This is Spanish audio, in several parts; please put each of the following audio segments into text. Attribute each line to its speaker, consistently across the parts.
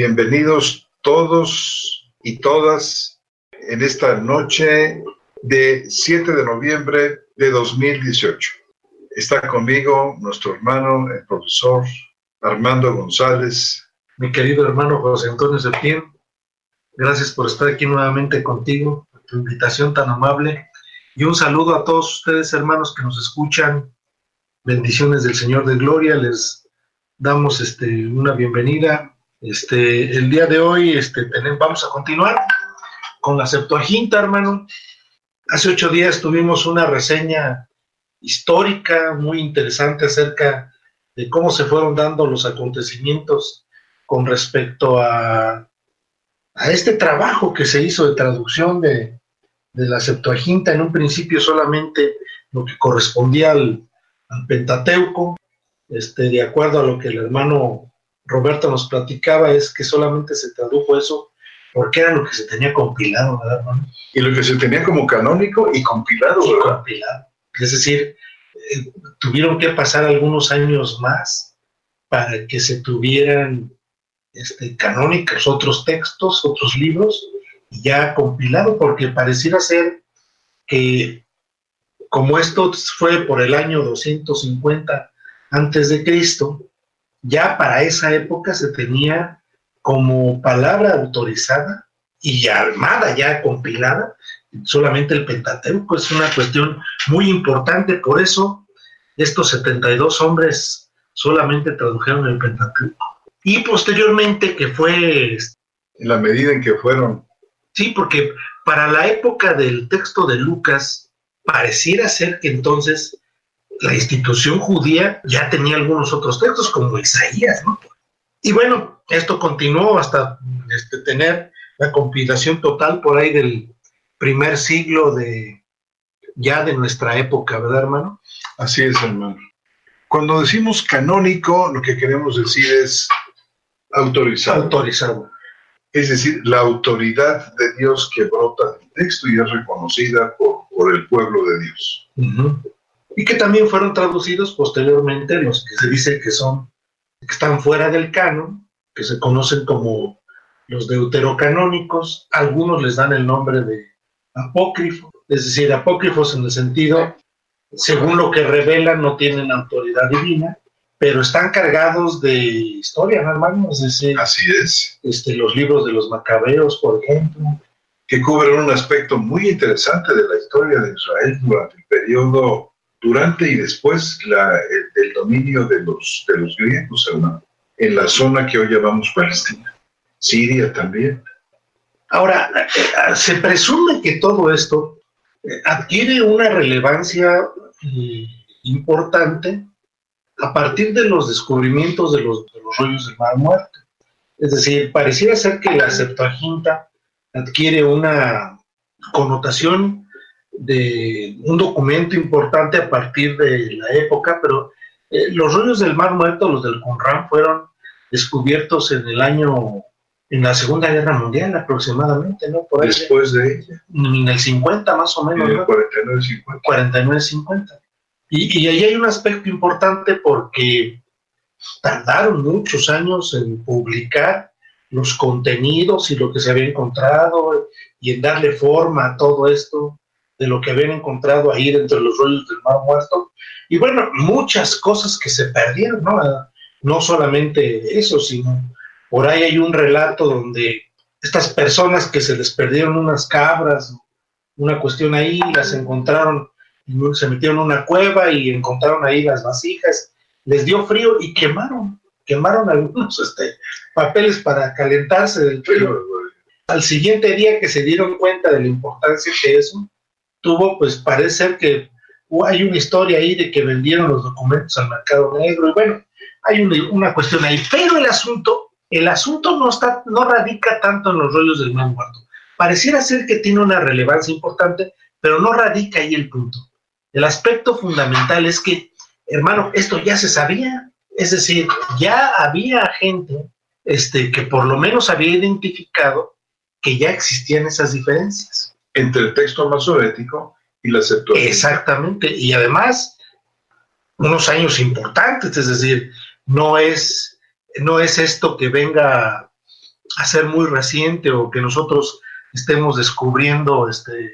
Speaker 1: Bienvenidos todos y todas en esta noche de 7 de noviembre de 2018. Está conmigo nuestro hermano, el profesor Armando González.
Speaker 2: Mi querido hermano José Antonio Septién, gracias por estar aquí nuevamente contigo, por tu invitación tan amable. Y un saludo a todos ustedes, hermanos, que nos escuchan. Bendiciones del Señor de Gloria. Les damos este, una bienvenida este, el día de hoy este, tenemos, vamos a continuar con la Septuaginta, hermano. Hace ocho días tuvimos una reseña histórica muy interesante acerca de cómo se fueron dando los acontecimientos con respecto a, a este trabajo que se hizo de traducción de, de, la Septuaginta, en un principio solamente lo que correspondía al, al Pentateuco, este, de acuerdo a lo que el hermano Roberto nos platicaba es que solamente se tradujo eso porque era lo que se tenía compilado, ¿verdad,
Speaker 1: Y lo que se tenía como canónico y compilado,
Speaker 2: compilado. Es decir, eh, tuvieron que pasar algunos años más para que se tuvieran este, canónicos otros textos, otros libros, ya compilado, porque pareciera ser que como esto fue por el año 250 antes de Cristo, ya para esa época se tenía como palabra autorizada y armada, ya compilada, solamente el Pentateuco. Es una cuestión muy importante, por eso estos 72 hombres solamente tradujeron el Pentateuco. Y posteriormente que fue...
Speaker 1: En la medida en que fueron.
Speaker 2: Sí, porque para la época del texto de Lucas, pareciera ser que entonces la institución judía ya tenía algunos otros textos, como Isaías, ¿no? Y bueno, esto continuó hasta este, tener la compilación total por ahí del primer siglo de ya de nuestra época, ¿verdad, hermano?
Speaker 1: Así es, hermano. Cuando decimos canónico, lo que queremos decir es autorizado.
Speaker 2: Autorizado.
Speaker 1: Es decir, la autoridad de Dios que brota del texto y es reconocida por, por el pueblo de Dios
Speaker 2: y que también fueron traducidos posteriormente los que se dice que son, que están fuera del canon, que se conocen como los deuterocanónicos, algunos les dan el nombre de apócrifo, es decir, apócrifos en el sentido, según lo que revelan, no tienen autoridad divina, pero están cargados de historia, ¿no, hermano? Es decir,
Speaker 1: Así es.
Speaker 2: Este, los libros de los macabeos, por ejemplo.
Speaker 1: Que cubren un aspecto muy interesante de la historia de Israel durante el periodo durante y después la, el, dominio de los, de los griegos, en la zona que hoy llamamos Palestina, Siria también.
Speaker 2: Ahora, eh, se presume que todo esto eh, adquiere una relevancia eh, importante a partir de los descubrimientos de los, de los rollos del Mar Muerto. Es decir, pareciera ser que la Septuaginta adquiere una connotación de un documento importante a partir de la época, pero eh, los rollos del Mar Muerto, los del Qumran, fueron descubiertos en el año, en la Segunda Guerra Mundial aproximadamente, ¿no?
Speaker 1: Después de ella.
Speaker 2: En el 50 más o menos.
Speaker 1: ¿no? 49-50.
Speaker 2: 49-50. Y, y ahí hay un aspecto importante porque tardaron muchos años en publicar los contenidos y lo que se había encontrado y en darle forma a todo esto de lo que habían encontrado ahí dentro de los rollos del mar muerto. Y bueno, muchas cosas que se perdieron, ¿no? No solamente eso, sino por ahí hay un relato donde estas personas que se les perdieron unas cabras, una cuestión ahí, las encontraron, se metieron en una cueva y encontraron ahí las vasijas, les dio frío y quemaron, quemaron algunos este, papeles para calentarse del frío. Al siguiente día que se dieron cuenta de la importancia que eso, tuvo, pues parece ser que hay una historia ahí de que vendieron los documentos al mercado negro y bueno, hay una, cuestión ahí, pero el asunto, el asunto no está, no radica tanto en los rollos del Muerto. Pareciera ser que tiene una relevancia importante, pero no radica ahí el punto. El aspecto fundamental es que, hermano, esto ya se sabía, es decir, ya había gente este, que por lo menos había identificado que ya existían esas diferencias
Speaker 1: entre el texto masorético y la Septuaginta.
Speaker 2: Exactamente, y además unos años importantes, es decir, no es, no es esto que venga hacer muy reciente o que nosotros estemos descubriendo este,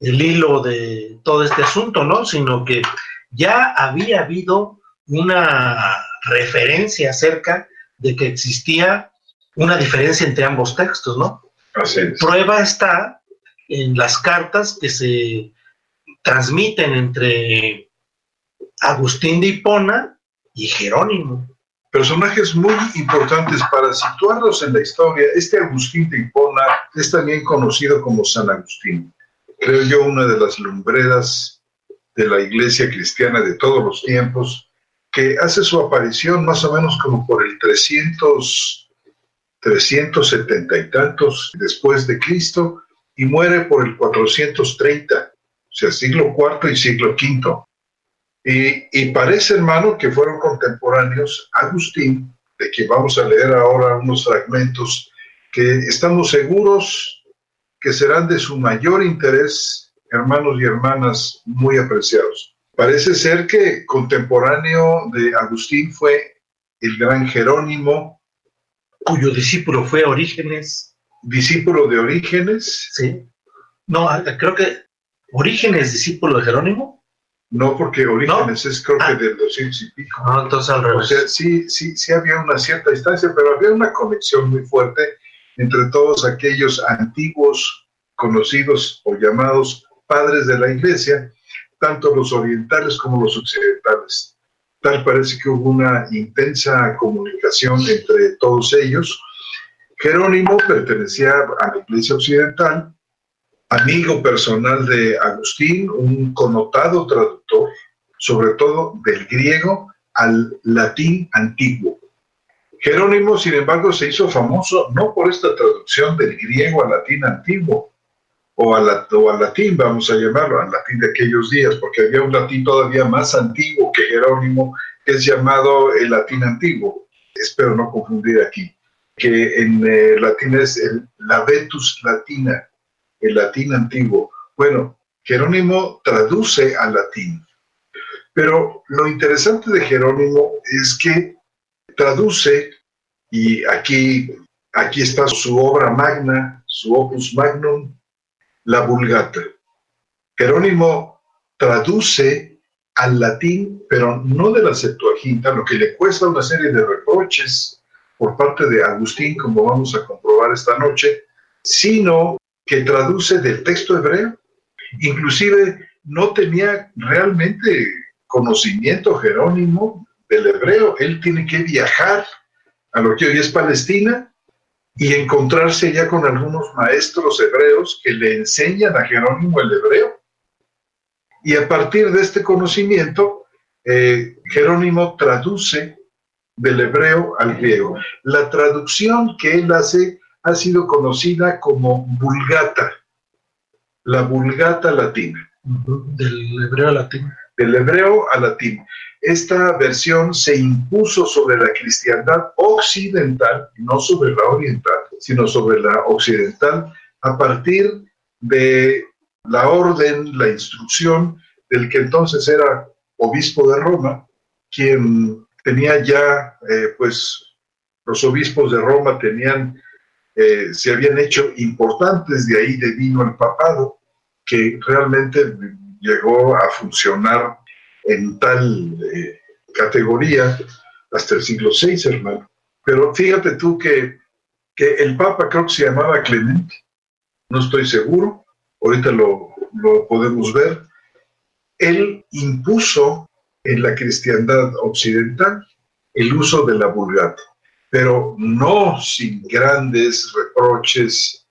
Speaker 2: el hilo de todo este asunto, ¿no? Sino que ya había habido una referencia acerca de que existía una diferencia entre ambos textos, ¿no? Prueba está en las cartas que se transmiten entre Agustín de Hipona y Jerónimo.
Speaker 1: Personajes muy importantes para situarlos en la historia. Este Agustín de Hipona es también conocido como San Agustín. Creo yo una de las lumbreras de la iglesia cristiana de todos los tiempos, que hace su aparición más o menos como por el 300, 370 y tantos después de Cristo y muere por el 430, o sea, siglo IV y siglo V. Y, parece, hermano, que fueron contemporáneos Agustín, de quien vamos a leer ahora unos fragmentos que estamos seguros que serán de su mayor interés, hermanos y hermanas muy apreciados. Parece ser que contemporáneo de Agustín fue el gran Jerónimo,
Speaker 2: cuyo discípulo fue Orígenes.
Speaker 1: Discípulo de Orígenes.
Speaker 2: Sí. No, creo que Orígenes, discípulo de Jerónimo.
Speaker 1: No, porque Orígenes es creo que ah. del 200 y pico.
Speaker 2: No, entonces al revés.
Speaker 1: O sea, sí, sí, sí había una cierta distancia, pero había una conexión muy fuerte entre todos aquellos antiguos conocidos o llamados padres de la iglesia, tanto los orientales como los occidentales. Tal parece que hubo una intensa comunicación entre todos ellos. Jerónimo pertenecía a la iglesia occidental, amigo personal de Agustín, un connotado traductor, sobre todo del griego al latín antiguo. Jerónimo, sin embargo, se hizo famoso no por esta traducción del griego al latín antiguo, o al, latín, vamos a llamarlo, al latín de aquellos días, porque había un latín todavía más antiguo que Jerónimo, que es llamado el latín antiguo. Espero no confundir aquí, que en eh, latín es el, la vetus latina, el latín antiguo. Bueno, Jerónimo traduce al latín, pero lo interesante de Jerónimo es que traduce, y aquí, aquí está su obra magna, su opus magnum, la Vulgata. Jerónimo traduce al latín, pero no de la Septuaginta, lo que le cuesta una serie de reproches por parte de Agustín, como vamos a comprobar esta noche, sino que traduce del texto hebreo. Inclusive no tenía realmente conocimiento Jerónimo del hebreo. Él tiene que viajar a lo que hoy es Palestina y encontrarse ya con algunos maestros hebreos que le enseñan a Jerónimo el hebreo. Y a partir de este conocimiento, eh, Jerónimo traduce del hebreo al griego. La traducción que él hace ha sido conocida como vulgata, la vulgata latina.
Speaker 2: Del hebreo al latín.
Speaker 1: Del hebreo al latín. Esta versión se impuso sobre la cristiandad occidental, no sobre la oriental, sino sobre la occidental, a partir de la orden, la instrucción del que entonces era obispo de Roma, quien tenía ya, eh, pues, los obispos de Roma tenían eh, se habían hecho importantes, de ahí de vino el papado, que realmente llegó a funcionar en tal eh, categoría hasta el siglo VI, hermano. Pero fíjate tú que, que, el Papa creo que se llamaba Clemente, no estoy seguro, ahorita lo, lo podemos ver. Él impuso en la cristiandad occidental el uso de la vulgata pero no sin grandes reproches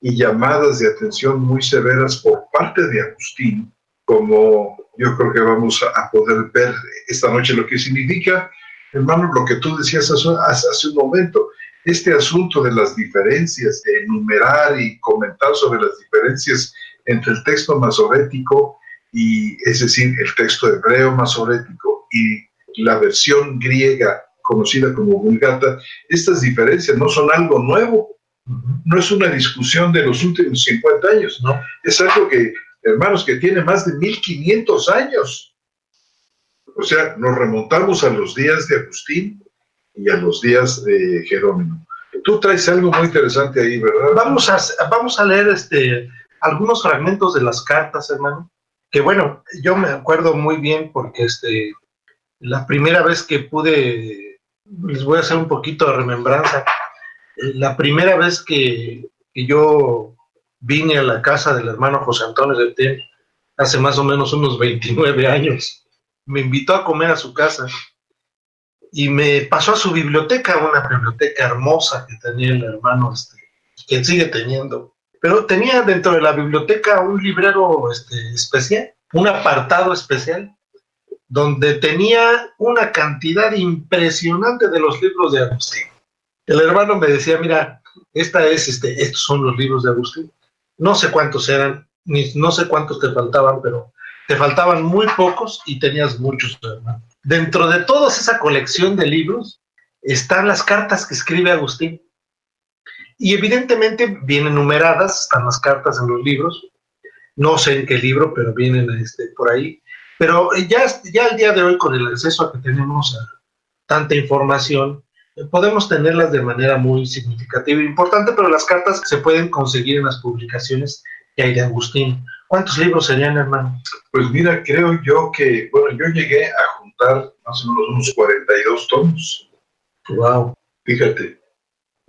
Speaker 1: y llamadas de atención muy severas por parte de Agustín, como yo creo que vamos a poder ver esta noche lo que significa, hermano, lo que tú decías hace, un momento, este asunto de las diferencias, de enumerar y comentar sobre las diferencias entre el texto masorético y, es decir, el texto hebreo masorético y la versión griega conocida como Vulgata, estas diferencias no son algo nuevo, no es una discusión de los últimos 50 años, ¿no? Es algo que, hermanos, que tiene más de 1500 años. O sea, nos remontamos a los días de Agustín y a los días de Jerónimo. Tú traes algo muy interesante ahí, ¿verdad?
Speaker 2: Vamos a, vamos a leer este, algunos fragmentos de las cartas, hermano. Que bueno, yo me acuerdo muy bien porque este, la primera vez que pude, les voy a hacer un poquito de remembranza. La primera vez que, que yo vine a la casa del hermano José Antonio de Ten, hace más o menos unos 29 años, me invitó a comer a su casa y me pasó a su biblioteca, una biblioteca hermosa que tenía el hermano, este, que sigue teniendo. Pero tenía dentro de la biblioteca un librero este, especial, un apartado especial, donde tenía una cantidad impresionante de los libros de Agustín. El hermano me decía, mira, esta es, este, estos son los libros de Agustín. No sé cuántos eran, ni no sé cuántos te faltaban, pero te faltaban muy pocos y tenías muchos, hermano. Dentro de toda esa colección de libros están las cartas que escribe Agustín. Y evidentemente vienen numeradas, están las cartas en los libros. No sé en qué libro, pero vienen este, por ahí. Pero ya, ya el día de hoy, con el acceso a que tenemos a tanta información, podemos tenerlas de manera muy significativa e importante, pero las cartas se pueden conseguir en las publicaciones que hay de Agustín. ¿Cuántos libros serían, hermano?
Speaker 1: Pues mira, creo yo que, bueno, yo llegué a juntar más o menos unos 42 tomos.
Speaker 2: Wow.
Speaker 1: Fíjate,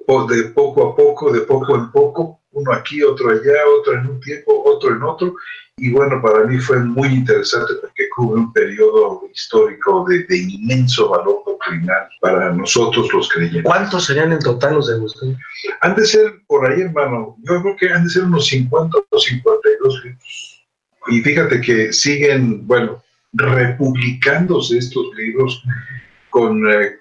Speaker 1: de poco a poco, de poco en poco, uno aquí, otro allá, otro en un tiempo, otro en otro. Y bueno, para mí fue muy interesante porque cubre un periodo histórico de, inmenso valor doctrinal para nosotros los creyentes.
Speaker 2: ¿Cuántos serían en total los de Agustín?
Speaker 1: Han de ser por ahí, hermano, yo creo que han de ser unos 50 o 52 libros. Y fíjate que siguen, bueno, republicándose estos libros con, eh,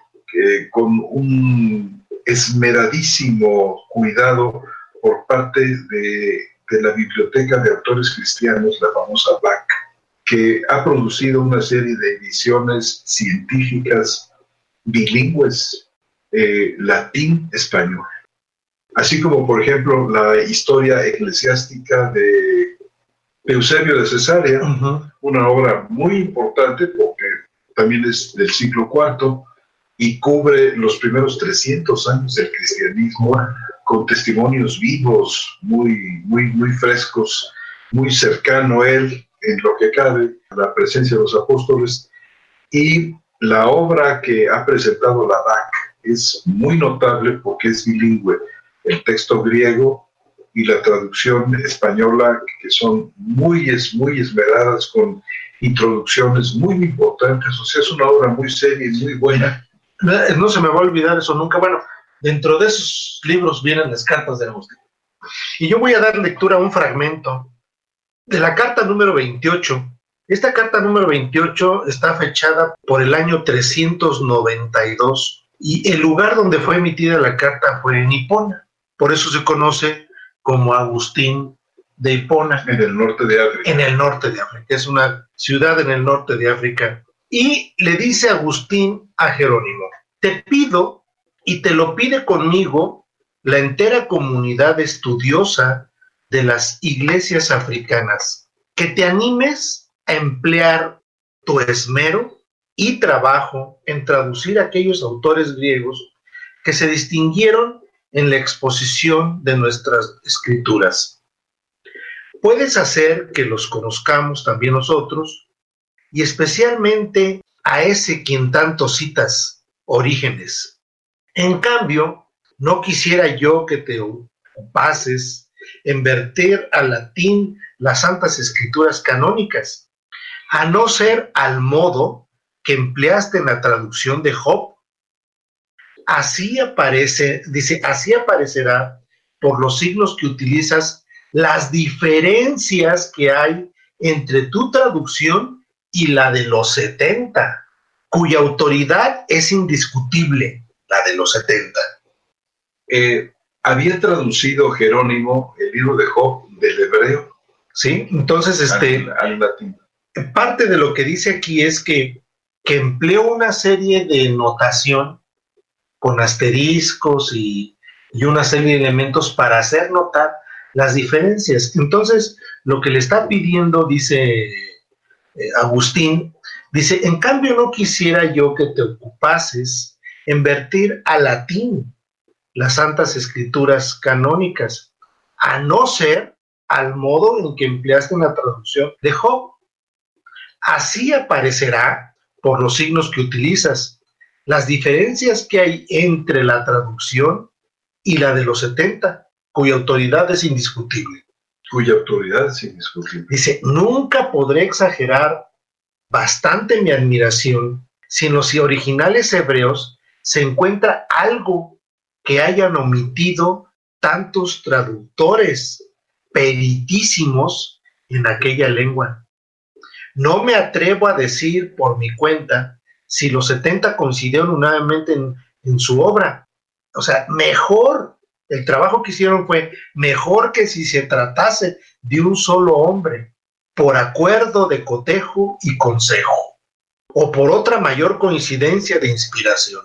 Speaker 1: con un esmeradísimo cuidado por parte de, de, la Biblioteca de Autores Cristianos, la famosa BAC, que ha producido una serie de ediciones científicas bilingües, eh, latín-español. Así como, por ejemplo, la historia eclesiástica de Eusebio de Cesarea, una obra muy importante porque también es del siglo IV y cubre los primeros 300 años del cristianismo con testimonios vivos, muy, muy, muy frescos, muy cercano a él en lo que cabe, la presencia de los apóstoles. Y la obra que ha presentado la DAC es muy notable porque es bilingüe. El texto griego y la traducción española, que son muy, muy esmeradas con introducciones muy importantes. O sea, es una obra muy seria y muy buena.
Speaker 2: No se me va a olvidar eso nunca. Bueno, dentro de esos libros vienen las cartas de Agustín. Y yo voy a dar lectura a un fragmento de la carta número 28. Esta carta número 28 está fechada por el año 392 y el lugar donde fue emitida la carta fue en Hipona. Por eso se conoce como Agustín de Hipona.
Speaker 1: En el norte de África.
Speaker 2: En el norte de África. Es una ciudad en el norte de África. Y le dice Agustín a Jerónimo, te pido, y te lo pide conmigo, la entera comunidad estudiosa de las iglesias africanas, que te animes a emplear tu esmero y trabajo en traducir aquellos autores griegos que se distinguieron en la exposición de nuestras escrituras. Puedes hacer que los conozcamos también nosotros y especialmente a ese quien tanto citas, Orígenes. En cambio, no quisiera yo que te ocupases en verter al latín las santas escrituras canónicas, a no ser al modo que empleaste en la traducción de Job así aparece, dice, así aparecerá por los signos que utilizas las diferencias que hay entre tu traducción y la de los 70, cuya autoridad es indiscutible, la de los 70.
Speaker 1: Eh, había traducido Jerónimo el libro de Job del hebreo.
Speaker 2: Sí, entonces este,
Speaker 1: al, latín.
Speaker 2: parte de lo que dice aquí es que, que empleó una serie de notación con asteriscos y, una serie de elementos para hacer notar las diferencias. Entonces, lo que le está pidiendo, dice eh, Agustín, dice, en cambio no quisiera yo que te ocupases en vertir a latín las santas escrituras canónicas, a no ser al modo en que empleaste en la traducción de Job. Así aparecerá por los signos que utilizas, las diferencias que hay entre la traducción y la de los 70, cuya autoridad es indiscutible.
Speaker 1: Cuya autoridad es indiscutible.
Speaker 2: Dice, nunca podré exagerar bastante mi admiración si los originales hebreos se encuentra algo que hayan omitido tantos traductores peritísimos en aquella lengua. No me atrevo a decir por mi cuenta si los 70 coincidieron nuevamente en, en su obra. O sea, mejor, el trabajo que hicieron fue mejor que si se tratase de un solo hombre, por acuerdo de cotejo y consejo, o por otra mayor coincidencia de inspiración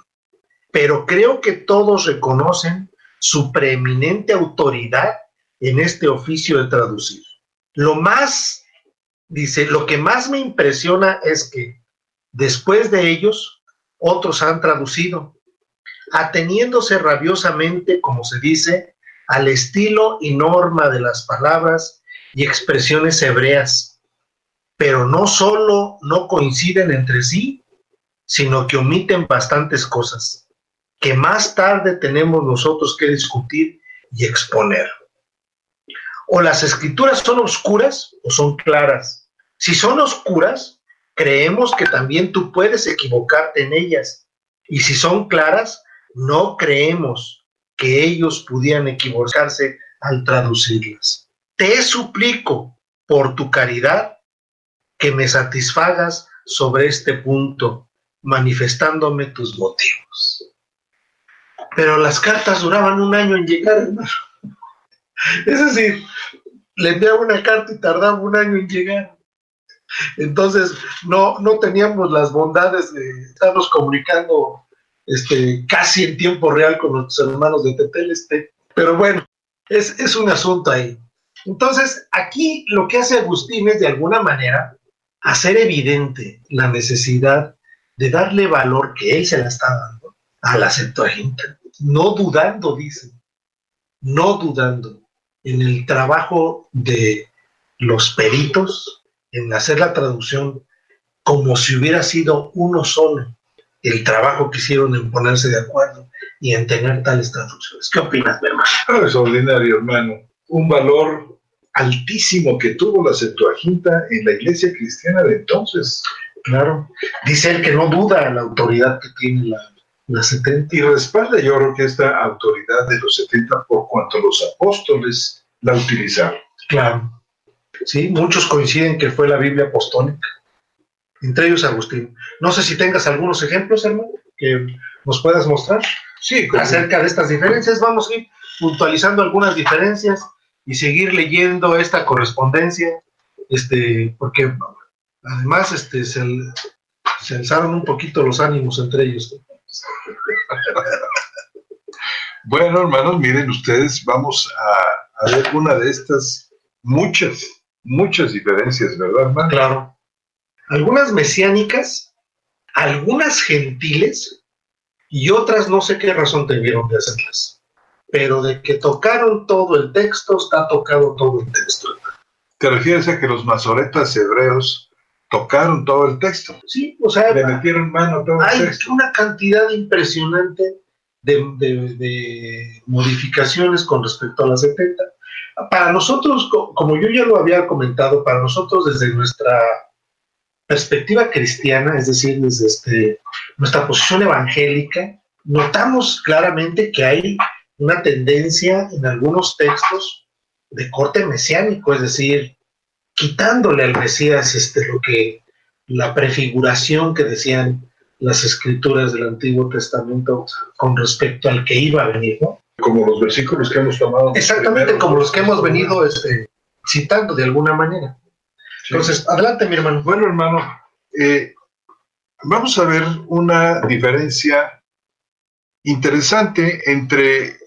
Speaker 2: pero creo que todos reconocen su preeminente autoridad en este oficio de traducir. Lo más, dice, lo que más me impresiona es que después de ellos, otros han traducido, ateniéndose rabiosamente, como se dice, al estilo y norma de las palabras y expresiones hebreas, pero no solo no coinciden entre sí, sino que omiten bastantes cosas que más tarde tenemos nosotros que discutir y exponer. O las escrituras son oscuras o son claras. Si son oscuras, creemos que también tú puedes equivocarte en ellas. Y si son claras, no creemos que ellos pudieran equivocarse al traducirlas. Te suplico por tu caridad que me satisfagas sobre este punto, manifestándome tus motivos pero las cartas duraban un año en llegar, hermano. Es decir, le enviaba una carta y tardaba un año en llegar. Entonces, no, no teníamos las bondades de estarnos comunicando este, casi en tiempo real con nuestros hermanos de Teteleste. Pero bueno, es, es un asunto ahí. Entonces, aquí lo que hace Agustín es de alguna manera hacer evidente la necesidad de darle valor que él se la está dando a la Septuaginta no dudando, dice, no dudando en el trabajo de los peritos, en hacer la traducción como si hubiera sido uno solo el trabajo que hicieron en ponerse de acuerdo y en tener tales traducciones. ¿Qué opinas, mi hermano?
Speaker 1: Ah, extraordinario, hermano. Un valor altísimo que tuvo la Septuaginta en la iglesia cristiana de entonces.
Speaker 2: Claro. Dice él que no duda la autoridad que tiene la, la 70.
Speaker 1: Y respalda yo creo que esta autoridad de los 70 por cuanto los apóstoles la utilizaron.
Speaker 2: Claro. Sí, muchos coinciden que fue la Biblia apostólica, entre ellos Agustín. No sé si tengas algunos ejemplos, hermano, que nos puedas mostrar.
Speaker 1: Sí,
Speaker 2: acerca de estas diferencias. Vamos a ir puntualizando algunas diferencias y seguir leyendo esta correspondencia, este, porque además este, se, se alzaron un poquito los ánimos entre ellos.
Speaker 1: Bueno, hermanos, miren ustedes, vamos a, ver una de estas muchas, muchas diferencias, ¿verdad, hermano?
Speaker 2: Claro. Algunas mesiánicas, algunas gentiles y otras no sé qué razón tuvieron de hacerlas. Pero de que tocaron todo el texto, está tocado todo el texto.
Speaker 1: ¿Te refieres a que los masoretas hebreos tocaron todo el texto.
Speaker 2: Sí, o sea,
Speaker 1: le metieron mano todo
Speaker 2: hay el texto. una cantidad impresionante de, modificaciones con respecto a la 70. Para nosotros, como yo ya lo había comentado, para nosotros desde nuestra perspectiva cristiana, es decir, desde este, nuestra posición evangélica, notamos claramente que hay una tendencia en algunos textos de corte mesiánico, es decir, quitándole al Mesías este, lo que, la prefiguración que decían las escrituras del Antiguo Testamento con respecto al que iba a venir, ¿no?
Speaker 1: Como los versículos que hemos tomado.
Speaker 2: Exactamente, como los que hemos venido este, citando de alguna manera. Entonces, adelante, mi hermano.
Speaker 1: Bueno, hermano, eh, vamos a ver una diferencia interesante entre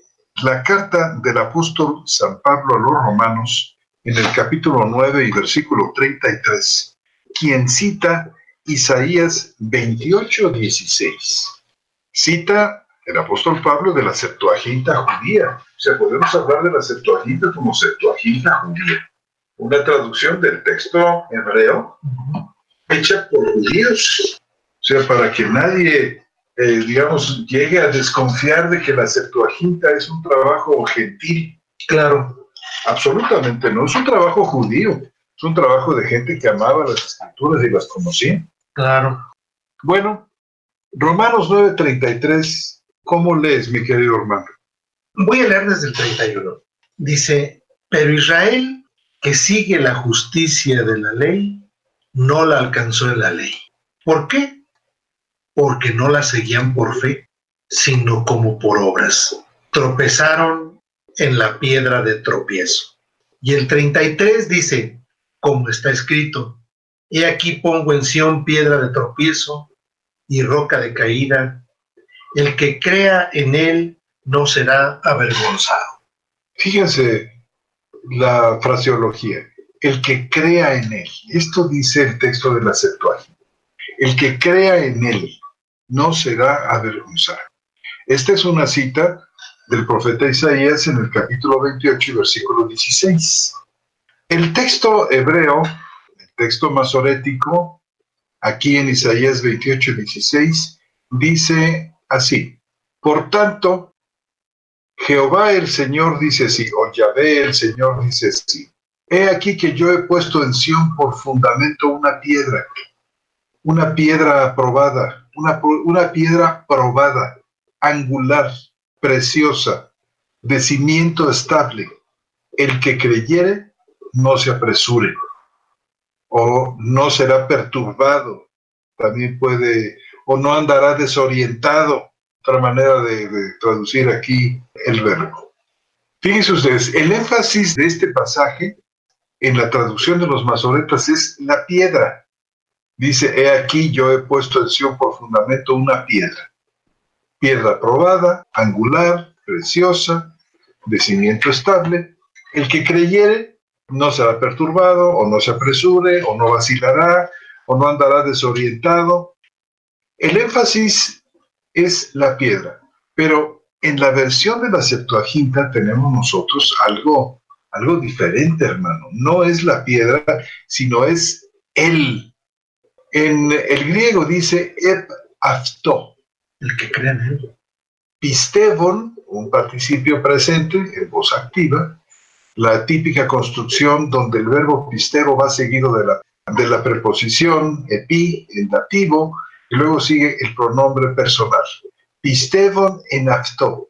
Speaker 1: la carta del apóstol San Pablo a los romanos en el capítulo 9 y versículo 33, quien cita Isaías 28, 16. Cita el apóstol Pablo de la Septuaginta judía. O sea, podemos hablar de la Septuaginta como Septuaginta judía. Una traducción del texto hebreo hecha por judíos. O sea, para que nadie, eh, digamos, llegue a desconfiar de que la Septuaginta es un trabajo gentil. Claro, absolutamente no. Es un trabajo judío. Es un trabajo de gente que amaba las escrituras y las conocía.
Speaker 2: Claro.
Speaker 1: Bueno, Romanos 9:33 ¿Cómo lees, mi querido hermano?
Speaker 2: Voy a leer desde el 31. Dice, pero Israel, que sigue la justicia de la ley, no la alcanzó en la ley. ¿Por qué? Porque no la seguían por fe, sino como por obras. Tropezaron en la piedra de tropiezo. Y el 33 dice, como está escrito, he aquí pongo en Sión piedra de tropiezo y roca de caída el que crea en él no será avergonzado.
Speaker 1: Fíjense la fraseología, el que crea en él. Esto dice el texto de la Septuaginta. El que crea en él no será avergonzado. Esta es una cita del profeta Isaías en el capítulo 28 versículo 16. El texto hebreo, el texto masorético, aquí en Isaías 28, 16, dice así. Por tanto, Jehová el Señor dice así, o Yahvé el Señor dice así. He aquí que yo he puesto en Sión por fundamento una piedra, una piedra aprobada, una, una piedra probada, angular, preciosa, de cimiento estable. El que creyere, no se apresure, o no será perturbado. También puede o no andará desorientado. Otra manera de, traducir aquí el verbo. Fíjense ustedes, el énfasis de este pasaje en la traducción de los masoretas es la piedra. Dice, he aquí yo he puesto en Sion por fundamento una piedra. Piedra probada, angular, preciosa, de cimiento estable. El que creyere no será perturbado, o no se apresure, o no vacilará, o no andará desorientado, el énfasis es la piedra, pero en la versión de la Septuaginta tenemos nosotros algo, algo diferente, hermano. No es la piedra, sino es él. En el griego dice ep afto, el que cree en él. Pistevon, un participio presente en voz activa, la típica construcción donde el verbo pistero va seguido de la, de la preposición epi, en dativo, y luego sigue el pronombre personal. Pistevon en afto.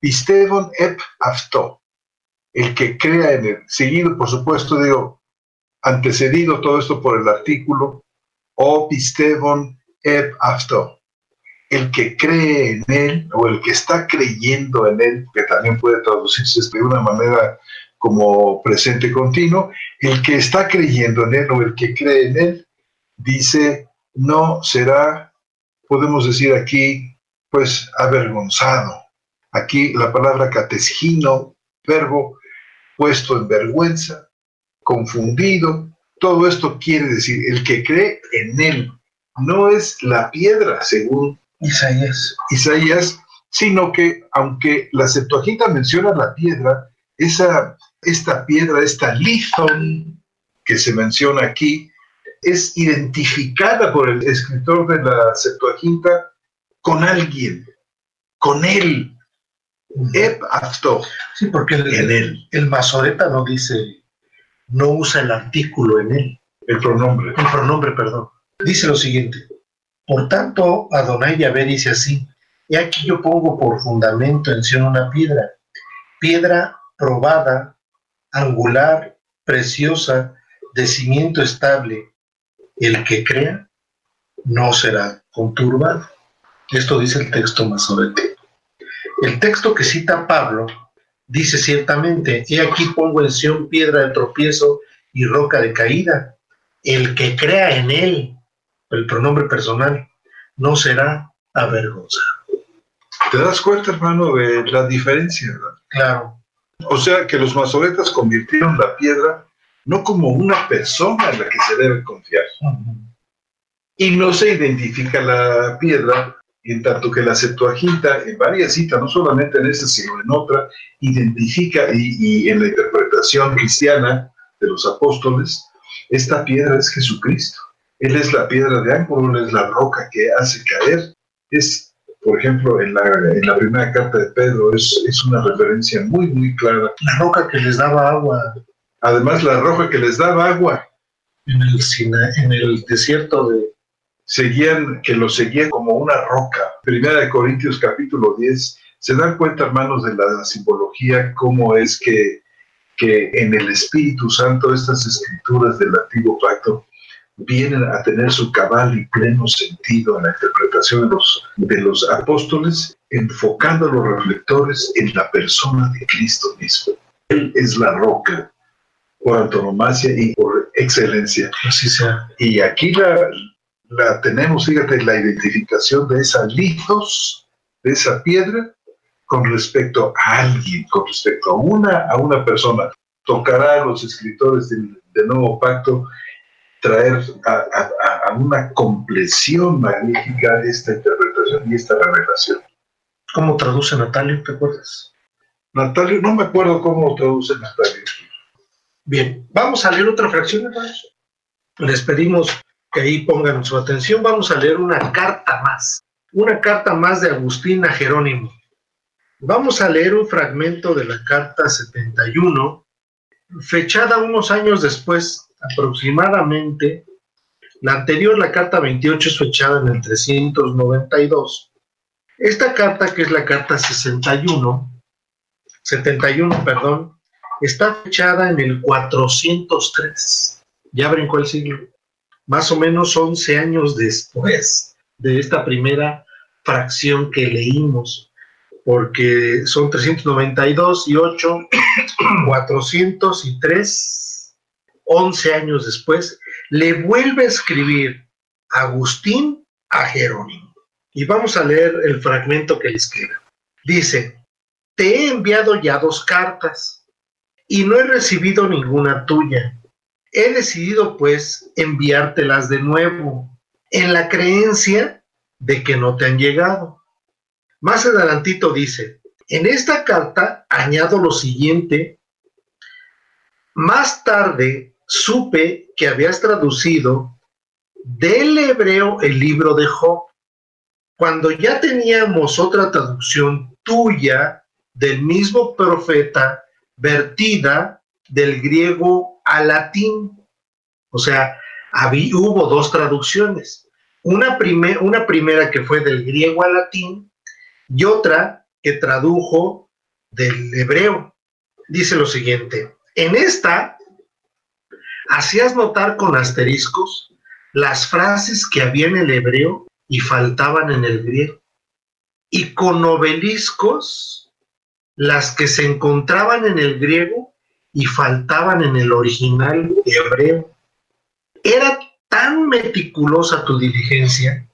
Speaker 1: Pistevon ep afto. El que crea en él. Seguido, por supuesto, digo, antecedido todo esto por el artículo, o pistevon ep afto. El que cree en él, o el que está creyendo en él, que también puede traducirse de una manera como presente continuo, el que está creyendo en él o el que cree en él, dice no será, podemos decir aquí, pues avergonzado. Aquí la palabra catesgino, verbo puesto en vergüenza, confundido, todo esto quiere decir el que cree en él. No es la piedra, según Isaías, Isaías sino que aunque la Septuaginta menciona la piedra, esa, esta piedra, esta lithon que se menciona aquí, es identificada por el escritor de la Septuaginta con alguien, con él. Eb
Speaker 2: Sí, porque el, en él. el masoreta no dice, no usa el artículo en él.
Speaker 1: El pronombre.
Speaker 2: El pronombre, perdón. Dice lo siguiente. Por tanto, Adonai Yahvé dice así, y aquí yo pongo por fundamento en Sion una piedra, piedra probada, angular, preciosa, de cimiento estable, el que crea no será conturbado. Esto dice el texto masorete. El texto que cita Pablo dice ciertamente, he aquí pongo en Sion piedra de tropiezo y roca de caída. El que crea en él, el pronombre personal, no será avergonzado.
Speaker 1: ¿Te das cuenta, hermano, de la diferencia?
Speaker 2: Claro.
Speaker 1: O sea que los masoretas convirtieron la piedra no como una persona en la que se debe confiar. Y no se identifica la piedra en tanto que la Septuaginta, en varias citas, no solamente en esta, sino en otra, identifica y, en la interpretación cristiana de los apóstoles, esta piedra es Jesucristo. Él es la piedra de ángulo, él es la roca que hace caer. Es, por ejemplo, en la, en la primera carta de Pedro, es, es una referencia muy, muy clara.
Speaker 2: La roca que les daba agua.
Speaker 1: Además, la roca que les daba agua.
Speaker 2: En el, en el desierto de,
Speaker 1: seguían, que lo seguían como una roca. Primera de Corintios capítulo 10, se dan cuenta, hermanos, de la simbología, cómo es que, que en el Espíritu Santo estas escrituras del antiguo pacto vienen a tener su cabal y pleno sentido en la interpretación de los, de los apóstoles, enfocando los reflectores en la persona de Cristo mismo. Él es la roca por antonomasia y por excelencia.
Speaker 2: Así sea.
Speaker 1: Y aquí la, la tenemos, fíjate, la identificación de esa litos, de esa piedra, con respecto a alguien, con respecto a una, a una persona. Tocará a los escritores del, Nuevo Pacto traer a, una compleción magnífica esta interpretación y esta revelación.
Speaker 2: ¿Cómo traduce Natalio? ¿Te acuerdas?
Speaker 1: Natalio, no me acuerdo cómo traduce Natalio.
Speaker 2: Bien, vamos a leer otra fracción. Les pedimos que ahí pongan su atención, vamos a leer una carta más, una carta más de Agustín a Jerónimo. Vamos a leer un fragmento de la carta 71, fechada unos años después, aproximadamente. La anterior, la carta 28, es fechada en el 392. Esta carta, que es la carta 61, 71, perdón, está fechada en el 403. Ya brincó el siglo más o menos 11 años después de esta primera fracción que leímos, porque son 392 y 8, 403, 11 años después, le vuelve a escribir Agustín a Jerónimo. Y vamos a leer el fragmento que le escribe. Dice, te he enviado ya dos cartas y no he recibido ninguna tuya He decidido pues enviártelas de nuevo, en la creencia de que no te han llegado. Más adelantito dice, en esta carta añado lo siguiente, más tarde supe que habías traducido del hebreo el libro de Job. Cuando ya teníamos otra traducción tuya del mismo profeta vertida del griego a latín. O sea, había, hubo dos traducciones. Una, una primera que fue del griego al latín y otra que tradujo del hebreo. Dice lo siguiente, en esta hacías notar con asteriscos las frases que había en el hebreo y faltaban en el griego, y con obeliscos las que se encontraban en el griego y faltaban en el original hebreo. Era tan meticulosa tu diligencia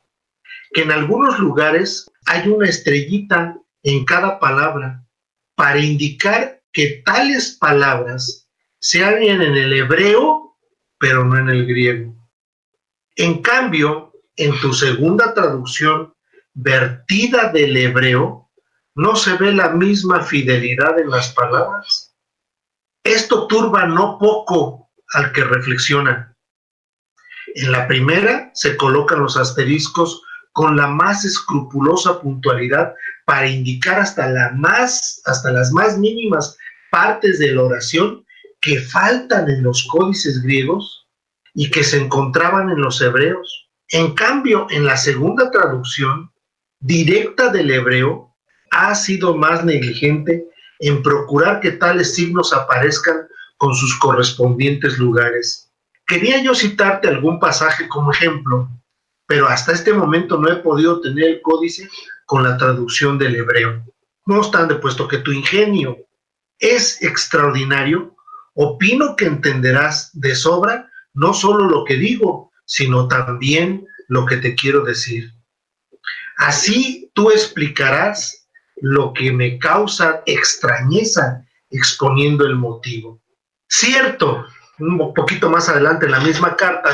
Speaker 2: que en algunos lugares hay una estrellita en cada palabra para indicar que tales palabras se hallan en el hebreo, pero no en el griego. En cambio, en tu segunda traducción, vertida del hebreo, no se ve la misma fidelidad en las palabras esto turba no poco al que reflexiona. En la primera se colocan los asteriscos con la más escrupulosa puntualidad para indicar hasta, la más, hasta las más mínimas partes de la oración que faltan en los códices griegos y que se encontraban en los hebreos. En cambio, en la segunda traducción directa del hebreo, ha sido más negligente en procurar que tales signos aparezcan con sus correspondientes lugares. Quería yo citarte algún pasaje como ejemplo, pero hasta este momento no he podido tener el códice con la traducción del hebreo. No obstante, puesto que tu ingenio es extraordinario, opino que entenderás de sobra no solo lo que digo, sino también lo que te quiero decir. Así tú explicarás lo que me causa extrañeza exponiendo el motivo. Cierto, un poquito más adelante en la misma carta,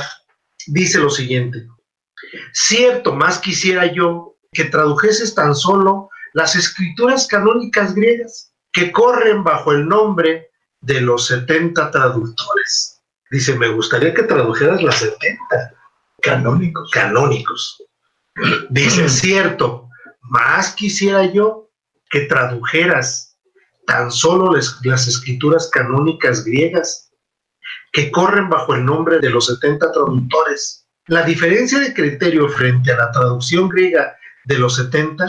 Speaker 2: dice lo siguiente. Cierto, más quisiera yo que tradujeses tan solo las escrituras canónicas griegas que corren bajo el nombre de los 70 traductores. Dice, me gustaría que tradujeras las 70 canónicos. Canónicos. Dice, cierto, más quisiera yo que tradujeras tan solo las escrituras canónicas griegas que corren bajo el nombre de los 70 traductores. La diferencia de criterio frente a la traducción griega de los 70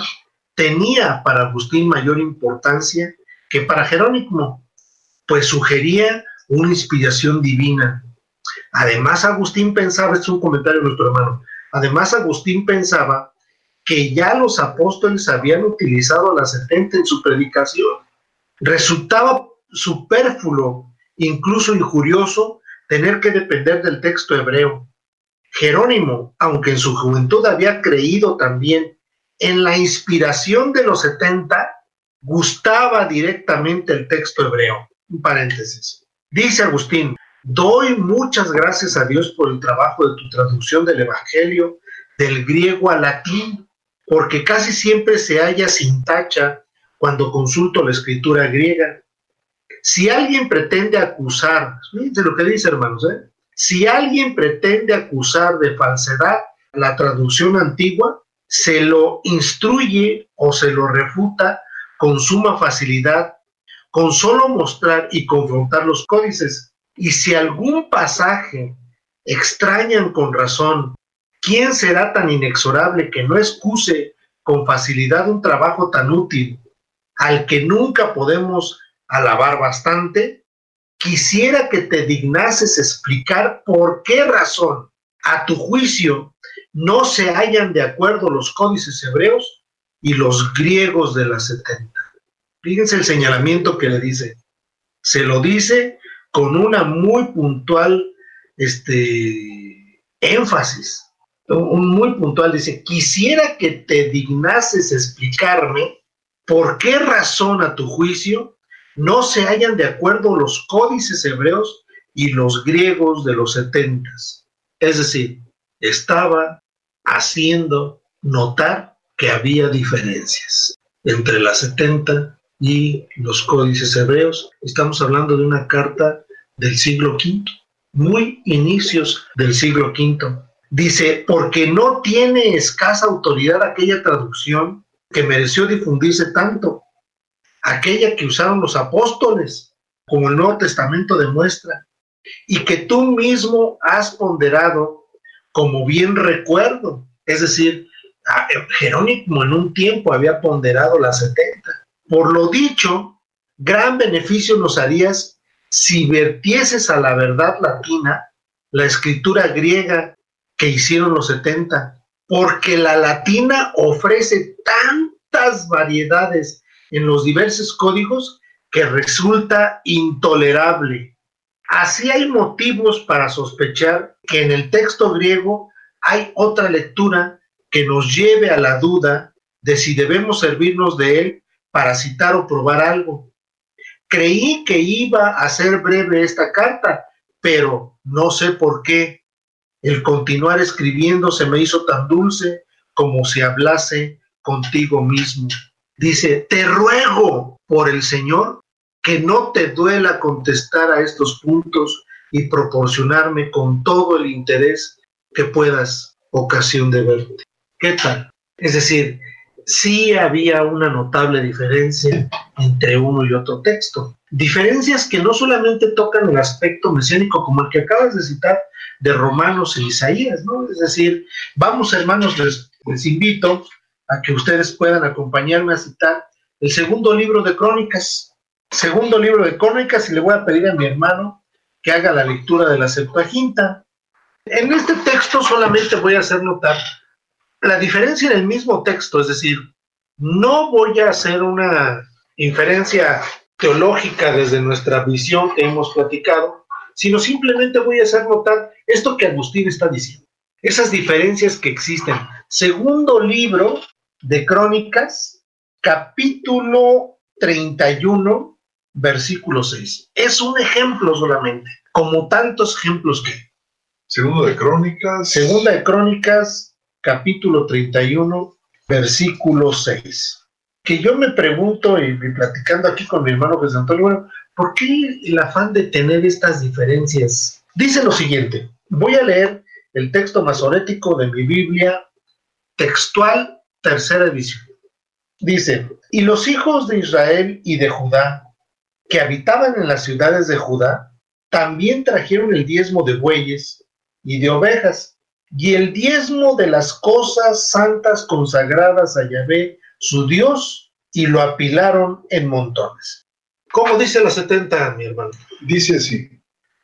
Speaker 2: tenía para Agustín mayor importancia que para Jerónimo, pues sugería una inspiración divina. Además, Agustín pensaba, es un comentario de nuestro hermano, además Agustín pensaba que ya los apóstoles habían utilizado las 70 en su predicación. Resultaba superfluo, incluso injurioso, tener que depender del texto hebreo. Jerónimo, aunque en su juventud había creído también en la inspiración de los 70, gustaba directamente el texto hebreo. Un paréntesis. Dice Agustín, doy muchas gracias a Dios por el trabajo de tu traducción del Evangelio del griego al latín, porque casi siempre se halla sin tacha cuando consulto la escritura griega. Si alguien pretende acusar, fíjense lo que dice hermanos, ¿eh? si alguien pretende acusar de falsedad la traducción antigua, se lo instruye o se lo refuta con suma facilidad, con solo mostrar y confrontar los códices. Y si algún pasaje extrañan con razón, ¿quién será tan inexorable que no excuse con facilidad un trabajo tan útil al que nunca podemos alabar bastante? Quisiera que te dignases explicar por qué razón, a tu juicio, no se hallan de acuerdo los códices hebreos y los griegos de las 70. Fíjense el señalamiento que le dice. Se lo dice con una muy puntual este, énfasis. Muy puntual dice, quisiera que te dignases explicarme por qué razón a tu juicio no se hallan de acuerdo los códices hebreos y los griegos de los setentas. Es decir, estaba haciendo notar que había diferencias entre las 70 y los códices hebreos. Estamos hablando de una carta del siglo V, muy inicios del siglo V. Dice, porque no tiene escasa autoridad aquella traducción que mereció difundirse tanto, aquella que usaron los apóstoles, como el Nuevo Testamento demuestra, y que tú mismo has ponderado como bien recuerdo, es decir, eh, Jerónimo en un tiempo había ponderado las 70. Por lo dicho, gran beneficio nos harías si vertieses a la verdad latina la escritura griega que hicieron los 70, porque la latina ofrece tantas variedades en los diversos códigos que resulta intolerable. Así hay motivos para sospechar que en el texto griego hay otra lectura que nos lleve a la duda de si debemos servirnos de él para citar o probar algo. Creí que iba a ser breve esta carta, pero no sé por qué. El continuar escribiendo se me hizo tan dulce como si hablase contigo mismo. Dice, te ruego por el Señor que no te duela contestar a estos puntos y proporcionarme con todo el interés que puedas ocasión de verte. ¿Qué tal? Es decir, sí había una notable diferencia entre uno y otro texto. Diferencias que no solamente tocan el aspecto mesiánico como el que acabas de citar de Romanos e Isaías, ¿no? Es decir, vamos hermanos, les, invito a que ustedes puedan acompañarme a citar el segundo libro de Crónicas, segundo libro de Crónicas, y le voy a pedir a mi hermano que haga la lectura de la Septuaginta. En este texto solamente voy a hacer notar la diferencia en el mismo texto, es decir, no voy a hacer una inferencia teológica desde nuestra visión que hemos platicado, sino simplemente voy a hacer notar esto que Agustín está diciendo, esas diferencias que existen. Segundo libro de Crónicas, capítulo 31, versículo 6. Es un ejemplo solamente, como tantos ejemplos que.
Speaker 1: Segundo de Crónicas.
Speaker 2: Segunda de Crónicas, capítulo 31, versículo 6. Que yo me pregunto, y, platicando aquí con mi hermano José Antonio, bueno, ¿por qué el afán de tener estas diferencias? Dice lo siguiente, voy a leer el texto masorético de mi Biblia textual, tercera edición. Dice, y los hijos de Israel y de Judá, que habitaban en las ciudades de Judá, también trajeron el diezmo de bueyes y de ovejas, y el diezmo de las cosas santas consagradas a Yahvé, su Dios, y lo apilaron en montones. ¿Cómo dice la 70, mi hermano?
Speaker 1: Dice así,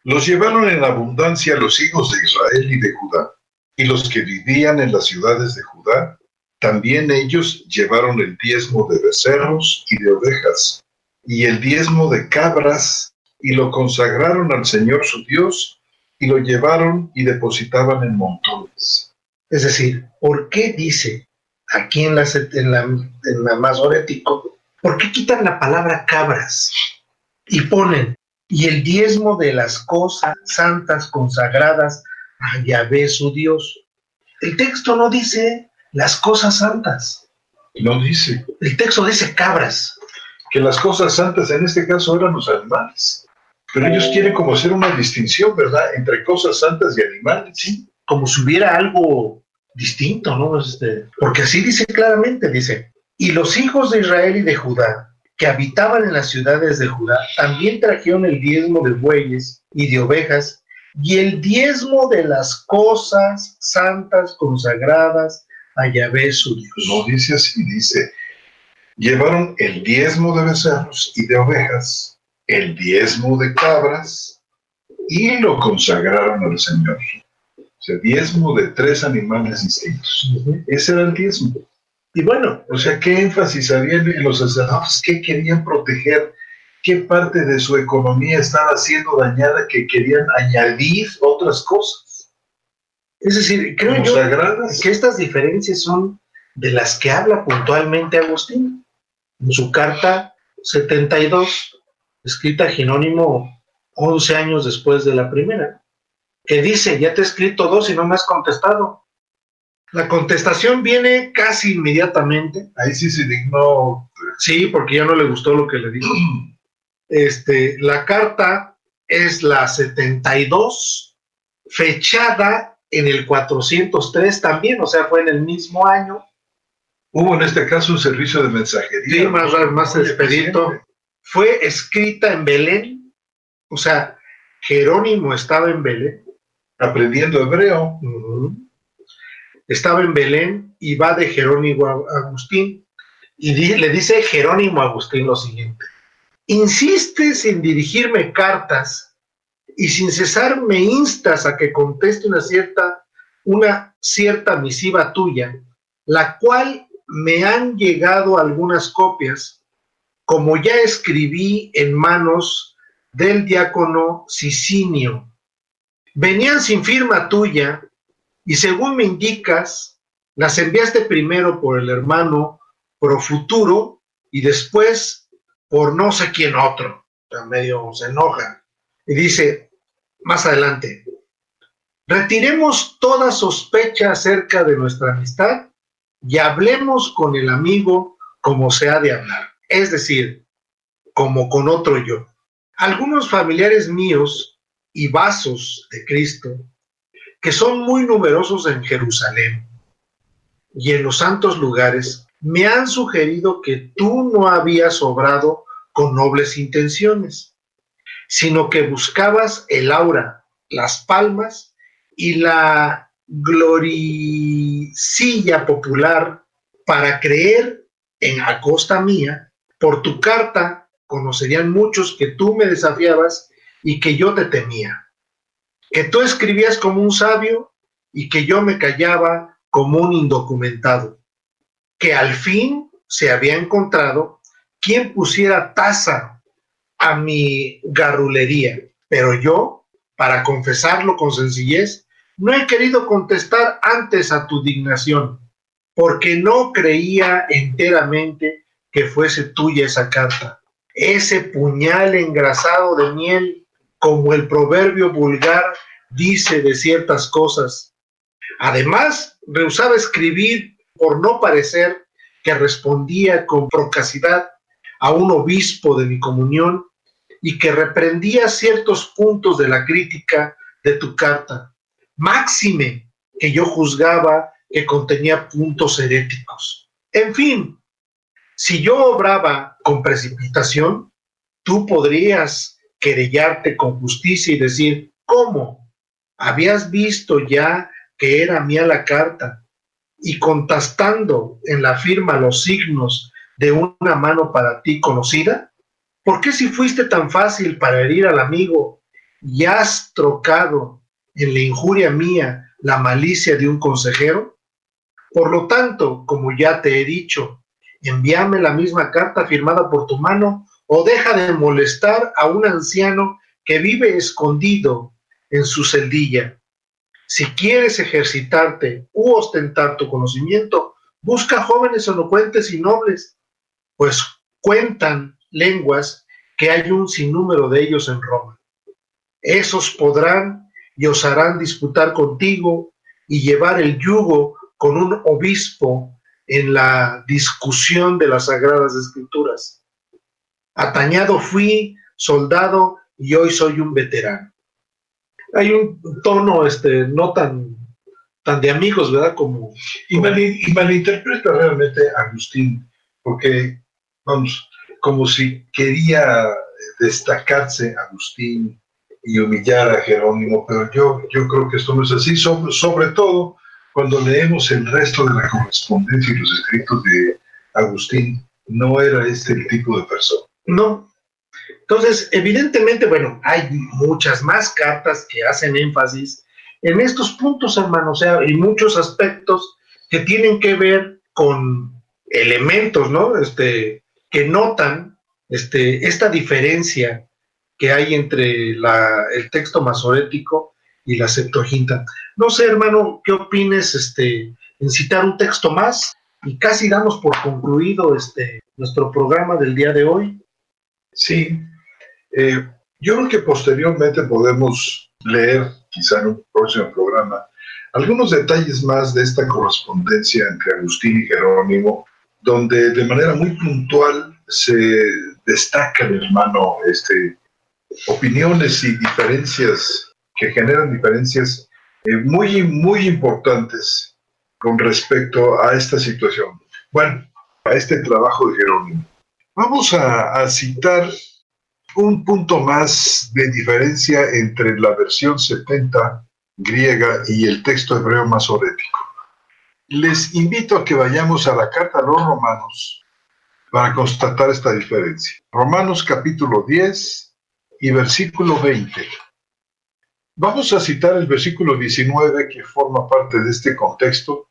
Speaker 1: los llevaron en abundancia los hijos de Israel y de Judá, y los que vivían en las ciudades de Judá, también ellos llevaron el diezmo de becerros y de ovejas, y el diezmo de cabras, y lo consagraron al Señor su Dios, y lo llevaron y depositaban en montones.
Speaker 2: Es decir, ¿por qué dice aquí en la, en la, en la Masorético, por qué quitan la palabra cabras y ponen y el diezmo de las cosas santas consagradas a Yahvé su Dios? El texto no dice las cosas santas.
Speaker 1: No dice.
Speaker 2: El texto dice cabras.
Speaker 1: Que las cosas santas en este caso eran los animales. Pero ellos quieren como hacer una distinción, ¿verdad? Entre cosas santas y animales.
Speaker 2: Sí, como si hubiera algo distinto, ¿no? Este, porque así dice claramente, dice, y los hijos de Israel y de Judá, que habitaban en las ciudades de Judá, también trajeron el diezmo de bueyes y de ovejas, y el diezmo de las cosas santas consagradas a Yahvé su Dios.
Speaker 1: No dice así, dice, llevaron el diezmo de becerros y de ovejas, el diezmo de cabras y lo consagraron al Señor. O sea, diezmo de tres animales distintos. Ese era el diezmo. Y bueno, o sea, ¿qué énfasis había en los sacerdotes? ¿Qué querían proteger? ¿Qué parte de su economía estaba siendo dañada que querían añadir otras cosas?
Speaker 2: Es decir, creo yo que estas diferencias son de las que habla puntualmente Agustín en su carta 72 escrita Jerónimo 11 años después de la primera, que dice, ya te he escrito dos y no me has contestado. La contestación viene casi inmediatamente.
Speaker 1: Ahí sí se dignó.
Speaker 2: Sí, porque ya no le gustó lo que le dijo. Este, la carta es la 72, fechada en el 403 también, o sea, fue en el mismo año.
Speaker 1: Hubo en este caso un servicio de mensajería.
Speaker 2: Sí, más, más expedito fue escrita en Belén, o sea, Jerónimo estaba en Belén.
Speaker 1: Aprendiendo hebreo.
Speaker 2: Estaba en Belén y va de Jerónimo a Agustín y le dice Jerónimo a Agustín lo siguiente. Insistes en dirigirme cartas y sin cesar me instas a que conteste una cierta, una cierta misiva tuya, la cual me han llegado algunas copias como ya escribí en manos del diácono Sicinio. Venían sin firma tuya y según me indicas, las enviaste primero por el hermano Profuturo y después por no sé quién otro. O medio se enoja. Y dice, más adelante, retiremos toda sospecha acerca de nuestra amistad y hablemos con el amigo como se ha de hablar es decir, como con otro yo. Algunos familiares míos y vasos de Cristo, que son muy numerosos en Jerusalén y en los santos lugares, me han sugerido que tú no habías obrado con nobles intenciones, sino que buscabas el aura, las palmas y la gloricilla popular para creer en a costa mía. Por tu carta conocerían muchos que tú me desafiabas y que yo te temía, que tú escribías como un sabio y que yo me callaba como un indocumentado, que al fin se había encontrado quien pusiera tasa a mi garrulería, pero yo, para confesarlo con sencillez, no he querido contestar antes a tu dignación, porque no creía enteramente que fuese tuya esa carta. Ese puñal engrasado de miel, como el proverbio vulgar dice de ciertas cosas. Además, rehusaba escribir por no parecer que respondía con procacidad a un obispo de mi comunión y que reprendía ciertos puntos de la crítica de tu carta. Máxime que yo juzgaba que contenía puntos heréticos. En fin, si yo obraba con precipitación, tú podrías querellarte con justicia y decir, ¿cómo? ¿Habías visto ya que era mía la carta? Y contestando en la firma los signos de una mano para ti conocida, ¿por qué si fuiste tan fácil para herir al amigo y has trocado en la injuria mía la malicia de un consejero? Por lo tanto, como ya te he dicho, envíame la misma carta firmada por tu mano o deja de molestar a un anciano que vive escondido en su celdilla. Si quieres ejercitarte u ostentar tu conocimiento, busca jóvenes elocuentes y nobles, pues cuentan lenguas que hay un sinnúmero de ellos en Roma. Esos podrán y osarán disputar contigo y llevar el yugo con un obispo en la discusión de las sagradas escrituras. Atañado fui, soldado, y hoy soy un veterano. Hay un tono este, no tan, tan de amigos, ¿verdad? Como,
Speaker 1: y, malinterpreta realmente Agustín, porque, vamos, como si quería destacarse Agustín y humillar a Jerónimo, pero yo, yo creo que esto no es así, sobre, sobre todo cuando leemos el resto de la correspondencia y los escritos de Agustín, no era este el tipo de persona.
Speaker 2: No. Entonces, evidentemente, bueno, hay muchas más cartas que hacen énfasis en estos puntos, hermano, o sea, hay muchos aspectos que tienen que ver con elementos, ¿no? Este, que notan este, esta diferencia que hay entre la, el texto masorético y la Septuaginta. No sé, hermano, ¿qué opines este, en citar un texto más? Y casi damos por concluido este, nuestro programa del día de hoy.
Speaker 1: Sí, eh, yo creo que posteriormente podemos leer, quizá en un próximo programa, algunos detalles más de esta correspondencia entre Agustín y Jerónimo, donde de manera muy puntual se destacan, hermano, este, opiniones y diferencias que generan diferencias eh, muy, muy importantes con respecto a esta situación. Bueno, a este trabajo de Jerónimo. Vamos a, citar un punto más de diferencia entre la versión 70 griega y el texto hebreo masorético. Les invito a que vayamos a la carta a los romanos para constatar esta diferencia. Romanos capítulo 10 y versículo 20. Vamos a citar el versículo 19 que forma parte de este contexto,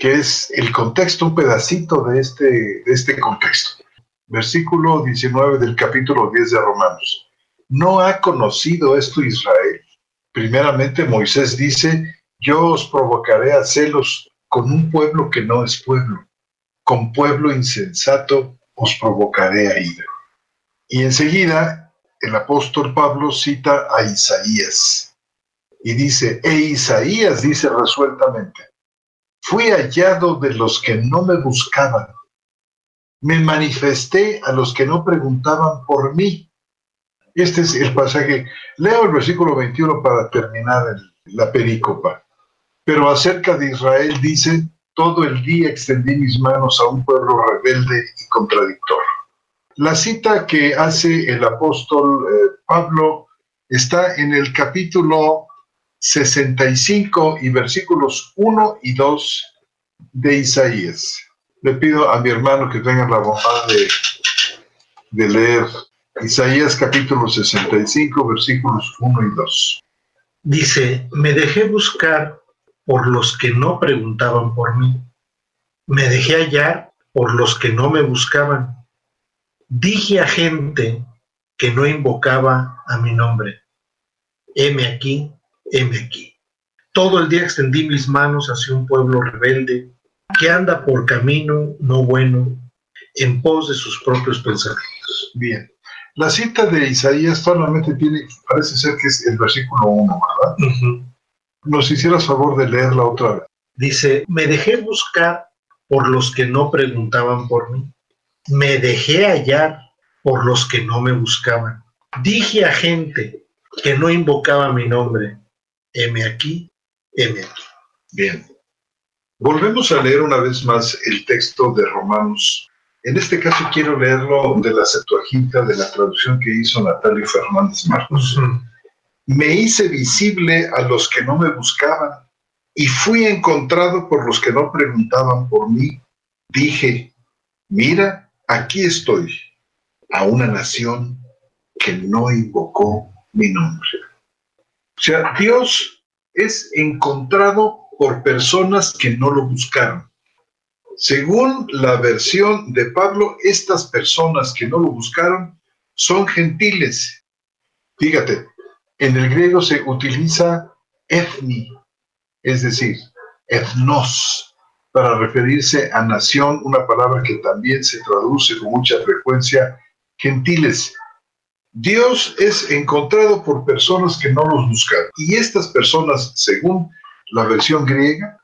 Speaker 1: que es el contexto, un pedacito de este, de este contexto. Versículo 19 del capítulo 10 de Romanos. ¿No ha conocido esto Israel? Primeramente Moisés dice, yo os provocaré a celos con un pueblo que no es pueblo, con pueblo insensato os provocaré a ira. Y enseguida el apóstol Pablo cita a Isaías y dice, e Isaías dice resueltamente, fui hallado de los que no me buscaban, me manifesté a los que no preguntaban por mí. Este es el pasaje. Leo el versículo 21 para terminar la perícopa. Pero acerca de Israel dice, todo el día extendí mis manos a un pueblo rebelde y contradictor. La cita que hace el apóstol eh, Pablo está en el capítulo 65 y versículos 1 y 2 de Isaías. Le pido a mi hermano que tenga la bondad de, leer Isaías capítulo 65 versículos 1 y 2.
Speaker 2: Dice, me dejé buscar por los que no preguntaban por mí. Me dejé hallar por los que no me buscaban Dije a gente que no invocaba a mi nombre, heme aquí, heme aquí. Todo el día extendí mis manos hacia un pueblo rebelde que anda por camino no bueno en pos de sus propios pensamientos.
Speaker 1: Bien. La cita de Isaías solamente tiene, parece ser que es el versículo 1, ¿verdad? Nos hicieras favor de leerla otra vez.
Speaker 2: Dice, me dejé buscar por los que no preguntaban por mí. Me dejé hallar por los que no me buscaban. Dije a gente que no invocaba mi nombre, heme aquí, heme aquí.
Speaker 1: Bien. Volvemos a leer una vez más el texto de Romanos. En este caso quiero leerlo de la Septuaginta, de la traducción que hizo Natalia Fernández Marcos. Me hice visible a los que no me buscaban y fui encontrado por los que no preguntaban por mí. Dije, mira, aquí estoy, a una nación que no invocó mi nombre. O sea, Dios es encontrado por personas que no lo buscaron. Según la versión de Pablo, estas personas que no lo buscaron son gentiles. Fíjate, en el griego se utiliza etni, es decir, etnos, para referirse a nación, una palabra que también se traduce con mucha frecuencia gentiles. Dios es encontrado por personas que no los buscan. Y estas personas, según la versión griega,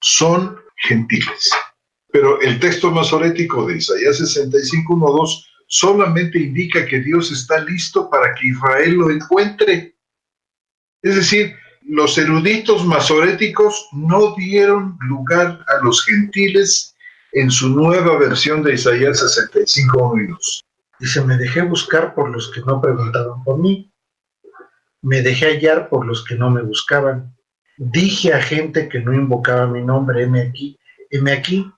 Speaker 1: son gentiles. Pero el texto masorético de Isaías 65.1.2 solamente indica que Dios está listo para que Israel lo encuentre. Es decir, los eruditos masoréticos no dieron lugar a los gentiles en su nueva versión de Isaías 65.1 y 2.
Speaker 2: Dice, me dejé buscar por los que no preguntaban por mí. Me dejé hallar por los que no me buscaban. Dije a gente que no invocaba mi nombre, heme aquí, heme aquí.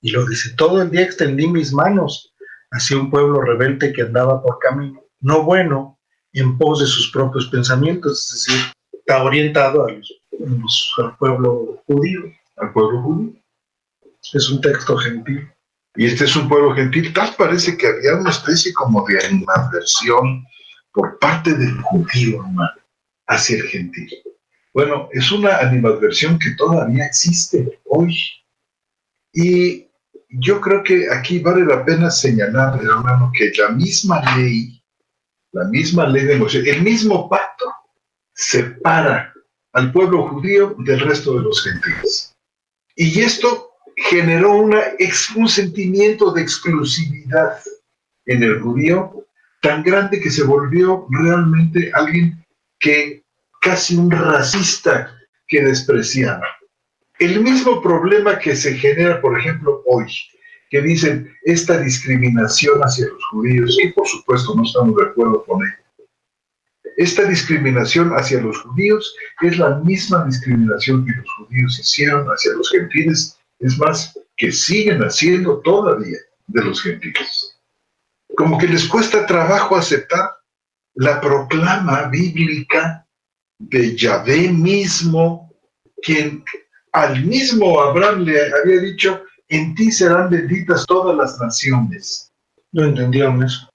Speaker 2: Y lo dice, todo el día extendí mis manos hacia un pueblo rebelde que andaba por camino, no bueno, en pos de sus propios pensamientos, es decir, está orientado al pueblo judío.
Speaker 1: Al pueblo judío.
Speaker 2: Es un texto gentil
Speaker 1: y este es un pueblo gentil, tal parece que había una especie como de animadversión por parte del judío, hermano, hacia el gentil. Bueno, es una animadversión que todavía existe hoy. Y yo creo que aquí vale la pena señalar, hermano, que la misma ley, la misma ley de Moisés, el mismo pacto, separa al pueblo judío del resto de los gentiles. Y esto generó una, un sentimiento de exclusividad en el judío tan grande que se volvió realmente alguien que casi un racista que despreciaba. El mismo problema que se genera, por ejemplo, hoy, que dicen esta discriminación hacia los judíos, y por supuesto no estamos de acuerdo con ello. Esta discriminación hacia los judíos es la misma discriminación que los judíos hicieron hacia los gentiles es más, que siguen haciendo todavía de los gentiles. Como que les cuesta trabajo aceptar la proclama bíblica de Yahvé mismo, quien al mismo Abraham le había dicho, en ti serán benditas todas las naciones.
Speaker 2: No entendieron eso.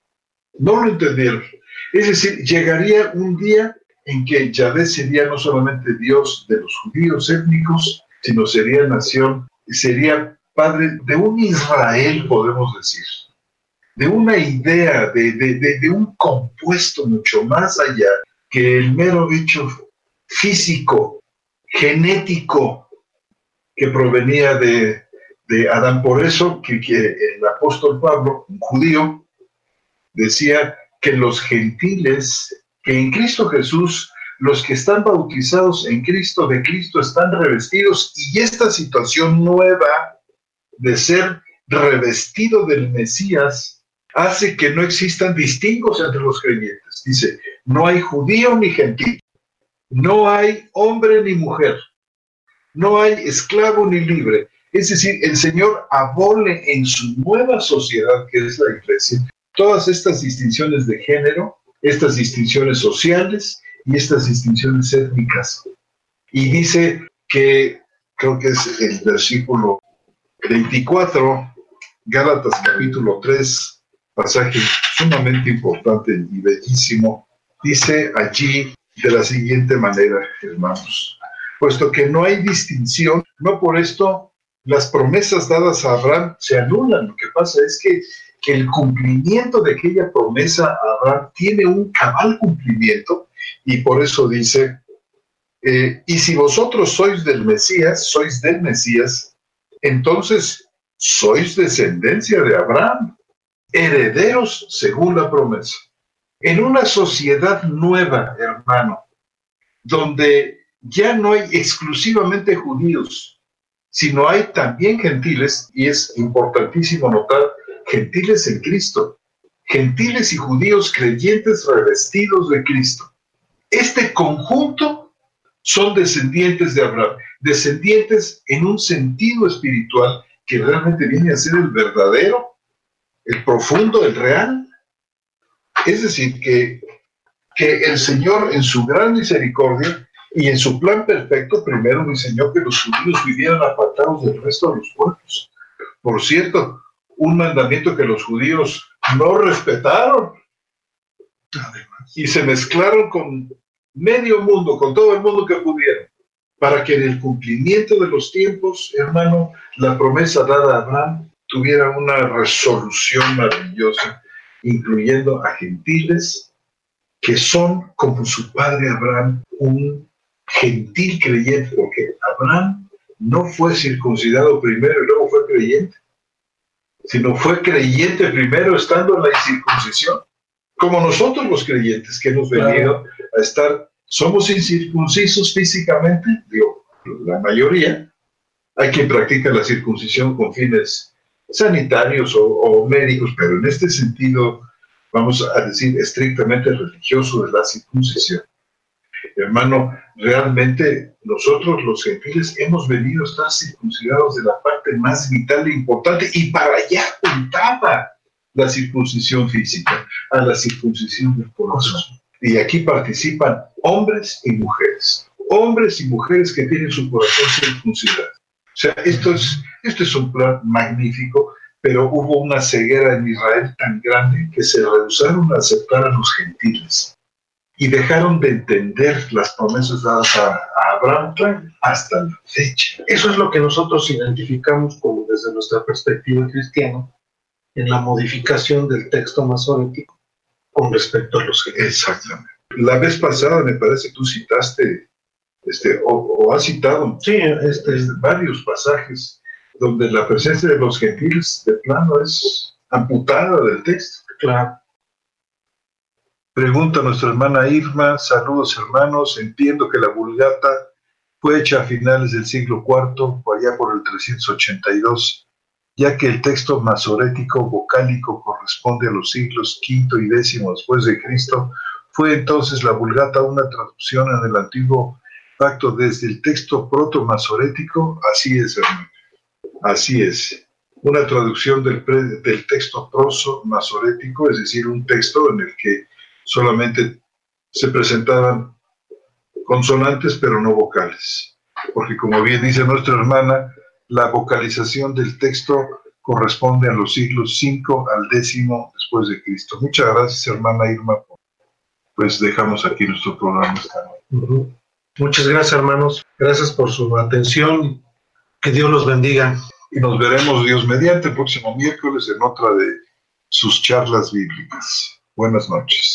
Speaker 1: No lo entendieron. Es decir, llegaría un día en que Yahvé sería no solamente Dios de los judíos étnicos, sino sería nación sería padre de un Israel, podemos decir, de una idea, de, un compuesto mucho más allá que el mero hecho físico, genético, que provenía de, Adán. Por eso que, que, el apóstol Pablo, un judío, decía que los gentiles, que en Cristo Jesús los que están bautizados en Cristo, de Cristo, están revestidos y esta situación nueva de ser revestido del Mesías hace que no existan distingos entre los creyentes. Dice, no hay judío ni gentil, no hay hombre ni mujer, no hay esclavo ni libre. Es decir, el Señor abole en su nueva sociedad, que es la iglesia, todas estas distinciones de género, estas distinciones sociales, y estas distinciones étnicas. Y dice que, creo que es el versículo 24, Gálatas capítulo 3, pasaje sumamente importante y bellísimo, dice allí de la siguiente manera, hermanos, puesto que no hay distinción, no por esto las promesas dadas a Abraham se anulan, lo que pasa es que el cumplimiento de aquella promesa a Abraham tiene un cabal cumplimiento y por eso dice Eh, y si vosotros sois del Mesías, sois del Mesías, entonces sois descendencia de Abraham, herederos según la promesa. En una sociedad nueva, hermano, donde ya no hay exclusivamente judíos, sino hay también gentiles, y es importantísimo notar, gentiles en Cristo, gentiles y judíos creyentes revestidos de Cristo. Este conjunto son descendientes de Abraham, descendientes en un sentido espiritual que realmente viene a ser el verdadero, el profundo, el real. Es decir, que, que el Señor en su gran misericordia y en su plan perfecto primero diseñó que los judíos vivieran apartados del resto de los pueblos. Por cierto, un mandamiento que los judíos no respetaron y se mezclaron con medio mundo, con todo el mundo que pudieron, para que en el cumplimiento de los tiempos, hermano, la promesa dada a Abraham tuviera una resolución maravillosa, incluyendo a gentiles que son como su padre Abraham, un gentil creyente, porque Abraham no fue circuncidado primero y luego fue creyente, sino fue creyente primero estando en la incircuncisión, como nosotros los creyentes que hemos venido a estar, somos incircuncisos físicamente, digo, la mayoría, hay quien practica la circuncisión con fines sanitarios o, o médicos, pero en este sentido, vamos a decir, estrictamente religioso de la circuncisión. Hermano, realmente nosotros los gentiles hemos venido a estar circuncidados de la parte más vital e importante y para allá apuntaba la circuncisión física, a la circuncisión del corazón. Y aquí participan hombres y mujeres, hombres y mujeres que tienen su corazón circuncidado. O sea, esto es, esto es un plan magnífico, pero hubo una ceguera en Israel tan grande que se rehusaron a aceptar a los gentiles y dejaron de entender las promesas dadas a, Abraham hasta la fecha.
Speaker 2: Eso es lo que nosotros identificamos como desde nuestra perspectiva cristiana en la modificación del texto masorético con respecto a los gentiles.
Speaker 1: Exactamente. La vez pasada me parece que tú citaste, este, o, has citado
Speaker 2: sí, este,
Speaker 1: varios pasajes donde la presencia de los gentiles de plano es amputada del texto.
Speaker 2: Claro.
Speaker 1: Pregunta nuestra hermana Irma, saludos hermanos, entiendo que la Vulgata fue hecha a finales del siglo IV o allá por el 382, ya que el texto masorético vocálico corresponde a los siglos V y X después de Cristo, fue entonces la Vulgata una traducción en el antiguo pacto desde el texto proto-masorético, así es, así es. Una traducción del, del texto proso-masorético, es decir, un texto en el que solamente se presentaban consonantes pero no vocales, porque como bien dice nuestra hermana, la vocalización del texto corresponde a los siglos 5 al décimo después de Cristo. Muchas gracias, hermana Irma. Pues dejamos aquí nuestro programa
Speaker 2: Muchas gracias, hermanos. Gracias por su atención. Que Dios los bendiga.
Speaker 1: Y nos veremos, Dios mediante, el próximo miércoles en otra de sus charlas bíblicas. Buenas noches.